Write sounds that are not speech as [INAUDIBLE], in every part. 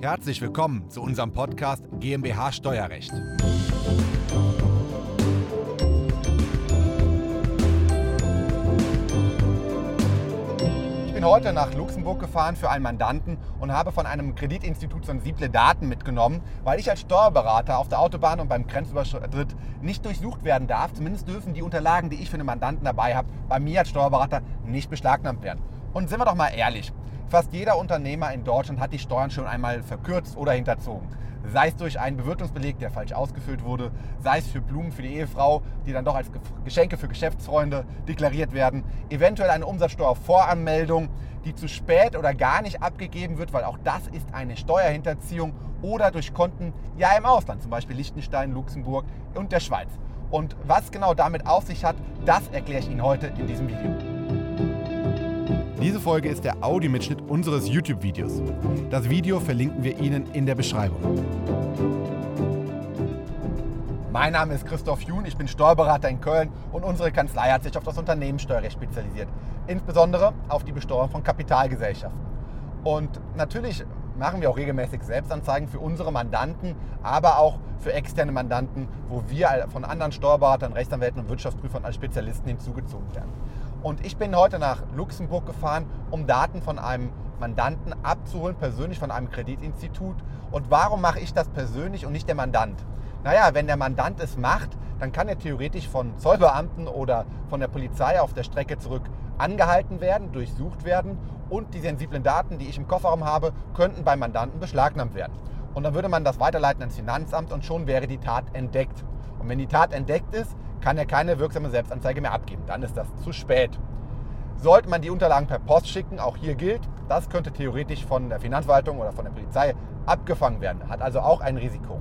Herzlich willkommen zu unserem Podcast GmbH Steuerrecht. Ich bin heute nach Luxemburg gefahren für einen Mandanten und habe von einem Kreditinstitut sensible Daten mitgenommen, weil ich als Steuerberater auf der Autobahn und beim Grenzübertritt nicht durchsucht werden darf. Zumindest dürfen die Unterlagen, die ich für einen Mandanten dabei habe, bei mir als Steuerberater nicht beschlagnahmt werden. Und sind wir doch mal ehrlich, fast jeder Unternehmer in Deutschland hat die Steuern schon einmal verkürzt oder hinterzogen. Sei es durch einen Bewirtungsbeleg, der falsch ausgefüllt wurde, sei es für Blumen für die Ehefrau, die dann doch als Geschenke für Geschäftsfreunde deklariert werden, eventuell eine Umsatzsteuervoranmeldung, die zu spät oder gar nicht abgegeben wird, weil auch das ist eine Steuerhinterziehung oder durch Konten ja im Ausland, zum Beispiel Liechtenstein, Luxemburg und der Schweiz. Und was genau damit auf sich hat, das erkläre ich Ihnen heute in diesem Video. Diese Folge ist der Audiomitschnitt unseres YouTube-Videos. Das Video verlinken wir Ihnen in der Beschreibung. Mein Name ist Christoph Jun, ich bin Steuerberater in Köln und unsere Kanzlei hat sich auf das Unternehmenssteuerrecht spezialisiert, insbesondere auf die Besteuerung von Kapitalgesellschaften. Und natürlich machen wir auch regelmäßig Selbstanzeigen für unsere Mandanten, aber auch für externe Mandanten, wo wir von anderen Steuerberatern, Rechtsanwälten und Wirtschaftsprüfern als Spezialisten hinzugezogen werden. Und ich bin heute nach Luxemburg gefahren, um Daten von einem Mandanten abzuholen, persönlich von einem Kreditinstitut. Und warum mache ich das persönlich und nicht der Mandant? Naja, wenn der Mandant es macht, dann kann er theoretisch von Zollbeamten oder von der Polizei auf der Strecke zurück angehalten werden, durchsucht werden und die sensiblen Daten, die ich im Kofferraum habe, könnten beim Mandanten beschlagnahmt werden. Und dann würde man das weiterleiten ans Finanzamt und schon wäre die Tat entdeckt. Und wenn die Tat entdeckt ist, kann er keine wirksame Selbstanzeige mehr abgeben. Dann ist das zu spät. Sollte man die Unterlagen per Post schicken, auch hier gilt, das könnte theoretisch von der Finanzverwaltung oder von der Polizei abgefangen werden. Hat also auch ein Risiko.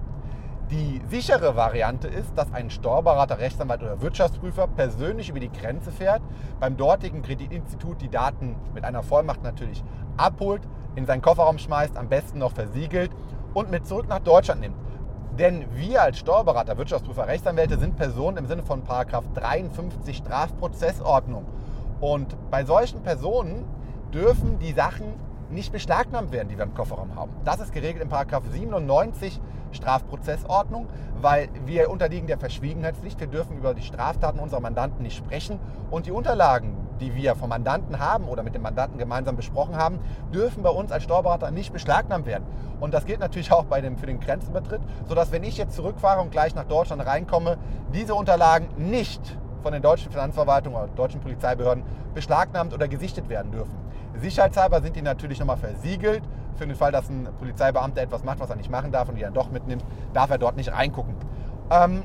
Die sichere Variante ist, dass ein Steuerberater, Rechtsanwalt oder Wirtschaftsprüfer persönlich über die Grenze fährt, beim dortigen Kreditinstitut die Daten mit einer Vollmacht natürlich abholt, in seinen Kofferraum schmeißt, am besten noch versiegelt und mit zurück nach Deutschland nimmt. Denn wir als Steuerberater, Wirtschaftsprüfer, Rechtsanwälte sind Personen im Sinne von 53 Strafprozessordnung. Und bei solchen Personen dürfen die Sachen nicht beschlagnahmt werden, die wir im Kofferraum haben. Das ist geregelt in 97 Strafprozessordnung, weil wir unterliegen der Verschwiegenheitspflicht. Wir dürfen über die Straftaten unserer Mandanten nicht sprechen und die Unterlagen, die wir vom Mandanten haben oder mit dem Mandanten gemeinsam besprochen haben, dürfen bei uns als Steuerberater nicht beschlagnahmt werden. Und das gilt natürlich auch bei dem, für den Grenzübertritt, sodass wenn ich jetzt zurückfahre und gleich nach Deutschland reinkomme, diese Unterlagen nicht von den deutschen Finanzverwaltungen oder deutschen Polizeibehörden beschlagnahmt oder gesichtet werden dürfen. Sicherheitshalber sind die natürlich nochmal versiegelt. Für den Fall, dass ein Polizeibeamter etwas macht, was er nicht machen darf und die dann doch mitnimmt, darf er dort nicht reingucken. Ähm,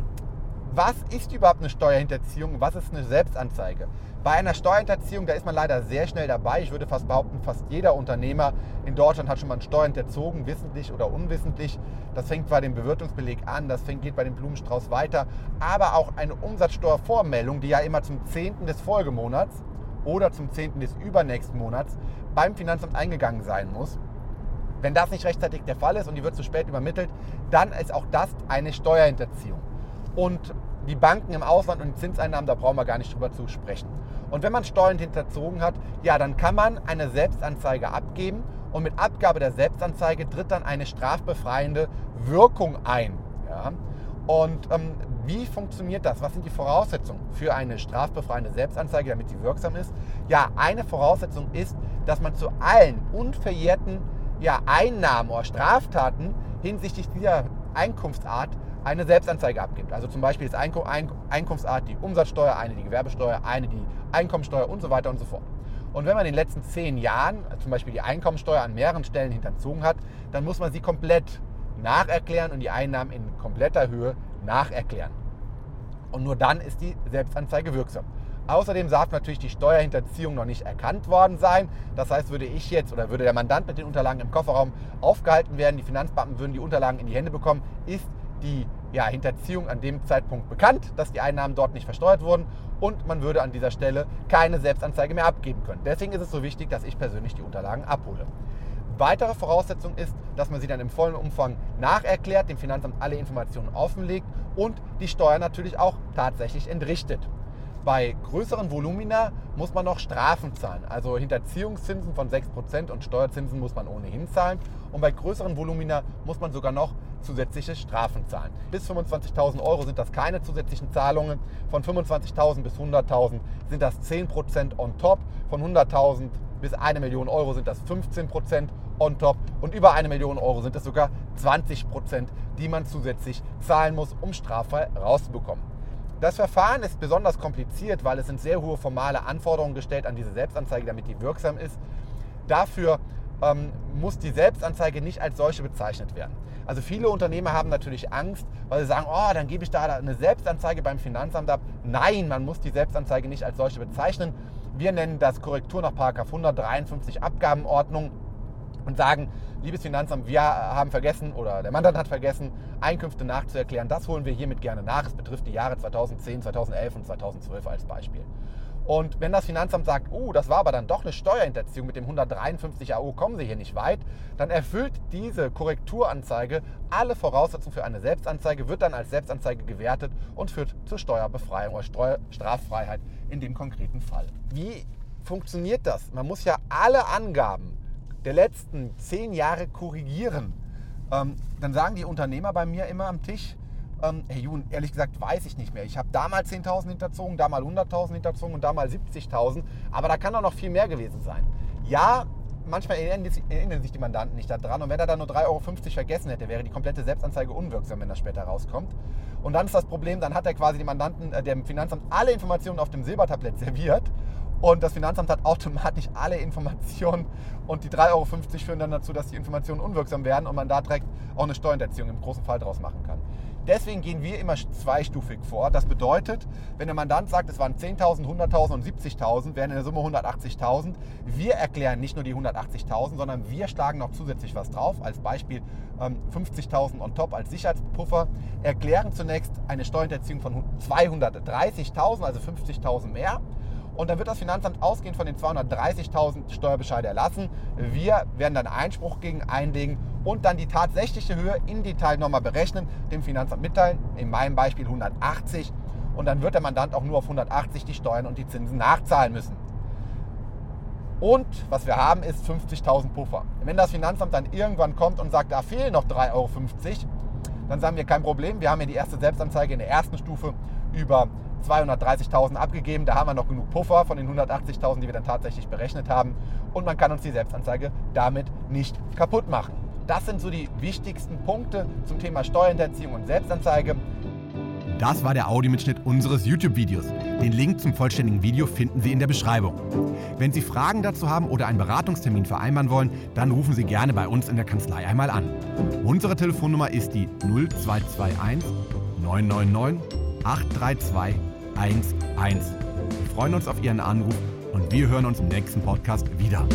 was ist überhaupt eine Steuerhinterziehung? Was ist eine Selbstanzeige? Bei einer Steuerhinterziehung, da ist man leider sehr schnell dabei. Ich würde fast behaupten, fast jeder Unternehmer in Deutschland hat schon mal Steuern hinterzogen, wissentlich oder unwissentlich. Das fängt bei dem Bewirtungsbeleg an, das fängt, geht bei dem Blumenstrauß weiter. Aber auch eine Umsatzsteuervormeldung, die ja immer zum 10. des Folgemonats oder zum 10. des übernächsten Monats beim Finanzamt eingegangen sein muss. Wenn das nicht rechtzeitig der Fall ist und die wird zu spät übermittelt, dann ist auch das eine Steuerhinterziehung. Und die Banken im Ausland und die Zinseinnahmen, da brauchen wir gar nicht drüber zu sprechen. Und wenn man Steuern hinterzogen hat, ja, dann kann man eine Selbstanzeige abgeben und mit Abgabe der Selbstanzeige tritt dann eine strafbefreiende Wirkung ein. Ja? Und ähm, wie funktioniert das? Was sind die Voraussetzungen für eine strafbefreiende Selbstanzeige, damit sie wirksam ist? Ja, eine Voraussetzung ist, dass man zu allen unverjährten ja, Einnahmen oder Straftaten hinsichtlich dieser Einkunftsart eine Selbstanzeige abgibt. Also zum Beispiel ist Einkunftsart die Umsatzsteuer, eine die Gewerbesteuer, eine die Einkommensteuer und so weiter und so fort. Und wenn man in den letzten zehn Jahren zum Beispiel die Einkommensteuer an mehreren Stellen hinterzogen hat, dann muss man sie komplett nacherklären und die Einnahmen in kompletter Höhe nacherklären. Und nur dann ist die Selbstanzeige wirksam. Außerdem darf natürlich die Steuerhinterziehung noch nicht erkannt worden sein. Das heißt, würde ich jetzt oder würde der Mandant mit den Unterlagen im Kofferraum aufgehalten werden, die Finanzbeamten würden die Unterlagen in die Hände bekommen, ist die ja, Hinterziehung an dem Zeitpunkt bekannt, dass die Einnahmen dort nicht versteuert wurden und man würde an dieser Stelle keine Selbstanzeige mehr abgeben können. Deswegen ist es so wichtig, dass ich persönlich die Unterlagen abhole. Weitere Voraussetzung ist, dass man sie dann im vollen Umfang nacherklärt, dem Finanzamt alle Informationen offenlegt und die Steuer natürlich auch tatsächlich entrichtet. Bei größeren Volumina muss man noch Strafen zahlen. Also Hinterziehungszinsen von 6% und Steuerzinsen muss man ohnehin zahlen. Und bei größeren Volumina muss man sogar noch zusätzliche Strafen zahlen. Bis 25.000 Euro sind das keine zusätzlichen Zahlungen. Von 25.000 bis 100.000 sind das 10% on top. Von 100.000 bis 1 Million Euro sind das 15% on top. Und über 1 Million Euro sind es sogar 20%, die man zusätzlich zahlen muss, um straffrei rauszubekommen. Das Verfahren ist besonders kompliziert, weil es sind sehr hohe formale Anforderungen gestellt an diese Selbstanzeige, damit die wirksam ist. Dafür ähm, muss die Selbstanzeige nicht als solche bezeichnet werden. Also viele Unternehmer haben natürlich Angst, weil sie sagen, oh, dann gebe ich da eine Selbstanzeige beim Finanzamt ab. Nein, man muss die Selbstanzeige nicht als solche bezeichnen. Wir nennen das Korrektur nach 153 Abgabenordnung und sagen, liebes Finanzamt, wir haben vergessen oder der Mandant hat vergessen, Einkünfte nachzuerklären. Das holen wir hiermit gerne nach. Es betrifft die Jahre 2010, 2011 und 2012 als Beispiel. Und wenn das Finanzamt sagt, oh, das war aber dann doch eine Steuerhinterziehung mit dem 153 AO, kommen Sie hier nicht weit, dann erfüllt diese Korrekturanzeige alle Voraussetzungen für eine Selbstanzeige, wird dann als Selbstanzeige gewertet und führt zur Steuerbefreiung oder Steuer Straffreiheit in dem konkreten Fall. Wie funktioniert das? Man muss ja alle Angaben der letzten zehn Jahre korrigieren, ähm, dann sagen die Unternehmer bei mir immer am Tisch, ähm, Herr Jun, ehrlich gesagt weiß ich nicht mehr. Ich habe damals 10.000 hinterzogen, da mal 100.000 hinterzogen und da mal 70.000, aber da kann doch noch viel mehr gewesen sein. Ja, manchmal erinnern sich die Mandanten nicht daran und wenn er dann nur 3,50 Euro vergessen hätte, wäre die komplette Selbstanzeige unwirksam, wenn das später rauskommt. Und dann ist das Problem, dann hat er quasi die Mandanten, äh, dem Finanzamt alle Informationen auf dem Silbertablett [LAUGHS] serviert und das Finanzamt hat automatisch alle Informationen und die 3,50 Euro führen dann dazu, dass die Informationen unwirksam werden und man da direkt auch eine Steuerhinterziehung im großen Fall draus machen kann. Deswegen gehen wir immer zweistufig vor. Das bedeutet, wenn der Mandant sagt, es waren 10.000, 100.000 und 70.000, wären in der Summe 180.000. Wir erklären nicht nur die 180.000, sondern wir schlagen noch zusätzlich was drauf. Als Beispiel 50.000 ähm, on top als Sicherheitspuffer. Erklären zunächst eine Steuerhinterziehung von 230.000, also 50.000 mehr und dann wird das Finanzamt ausgehend von den 230.000 Steuerbescheide erlassen. Wir werden dann Einspruch gegen einlegen und dann die tatsächliche Höhe in Detail nochmal berechnen, dem Finanzamt mitteilen, in meinem Beispiel 180 und dann wird der Mandant auch nur auf 180 die Steuern und die Zinsen nachzahlen müssen. Und was wir haben, ist 50.000 Puffer. Wenn das Finanzamt dann irgendwann kommt und sagt, da fehlen noch 3,50 Euro, dann sagen wir kein Problem. Wir haben ja die erste Selbstanzeige in der ersten Stufe über 230.000 abgegeben. Da haben wir noch genug Puffer von den 180.000, die wir dann tatsächlich berechnet haben. Und man kann uns die Selbstanzeige damit nicht kaputt machen. Das sind so die wichtigsten Punkte zum Thema Steuerhinterziehung und Selbstanzeige. Das war der Audiomitschnitt unseres YouTube-Videos. Den Link zum vollständigen Video finden Sie in der Beschreibung. Wenn Sie Fragen dazu haben oder einen Beratungstermin vereinbaren wollen, dann rufen Sie gerne bei uns in der Kanzlei einmal an. Unsere Telefonnummer ist die 0221 999 832 11. Wir freuen uns auf Ihren Anruf und wir hören uns im nächsten Podcast wieder.